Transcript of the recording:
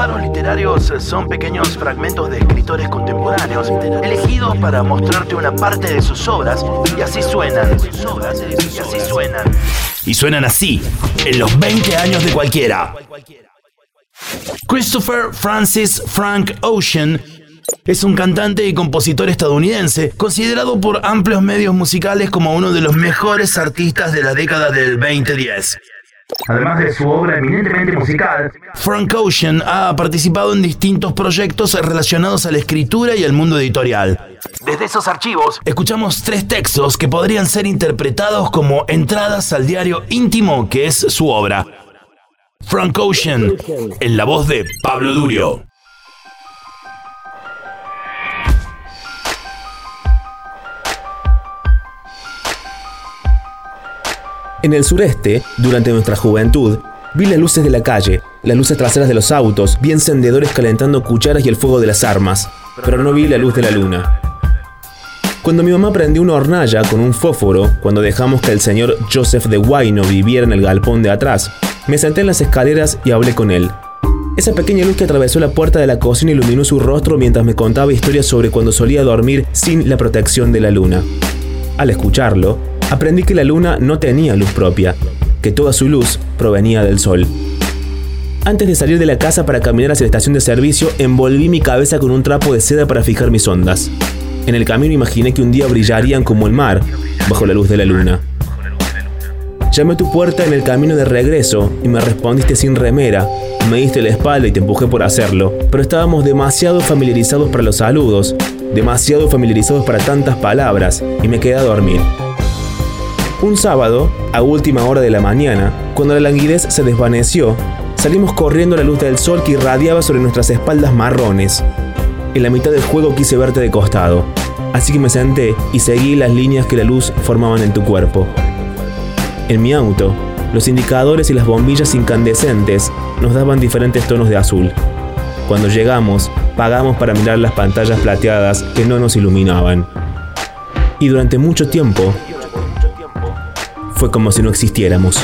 paros literarios son pequeños fragmentos de escritores contemporáneos elegidos para mostrarte una parte de sus obras y así suenan. Y así suenan. Y suenan así, en los 20 años de cualquiera. Christopher Francis Frank Ocean es un cantante y compositor estadounidense, considerado por amplios medios musicales como uno de los mejores artistas de la década del 2010. Además de su obra eminentemente musical, Frank Ocean ha participado en distintos proyectos relacionados a la escritura y al mundo editorial. Desde esos archivos, escuchamos tres textos que podrían ser interpretados como entradas al diario íntimo que es su obra. Frank Ocean, en la voz de Pablo Durio. En el sureste, durante nuestra juventud, vi las luces de la calle, las luces traseras de los autos, vi encendedores calentando cucharas y el fuego de las armas, pero no vi la luz de la luna. Cuando mi mamá prendió una hornalla con un fósforo, cuando dejamos que el señor Joseph de Guayno viviera en el galpón de atrás, me senté en las escaleras y hablé con él. Esa pequeña luz que atravesó la puerta de la cocina iluminó su rostro mientras me contaba historias sobre cuando solía dormir sin la protección de la luna. Al escucharlo, aprendí que la luna no tenía luz propia, que toda su luz provenía del sol. Antes de salir de la casa para caminar hacia la estación de servicio, envolví mi cabeza con un trapo de seda para fijar mis ondas. En el camino imaginé que un día brillarían como el mar, bajo la luz de la luna. Llamé a tu puerta en el camino de regreso y me respondiste sin remera. Me diste la espalda y te empujé por hacerlo, pero estábamos demasiado familiarizados para los saludos, demasiado familiarizados para tantas palabras, y me quedé a dormir. Un sábado, a última hora de la mañana, cuando la languidez se desvaneció, salimos corriendo a la luz del sol que irradiaba sobre nuestras espaldas marrones. En la mitad del juego quise verte de costado, así que me senté y seguí las líneas que la luz formaban en tu cuerpo. En mi auto, los indicadores y las bombillas incandescentes nos daban diferentes tonos de azul. Cuando llegamos, pagamos para mirar las pantallas plateadas que no nos iluminaban. Y durante mucho tiempo fue como si no existiéramos.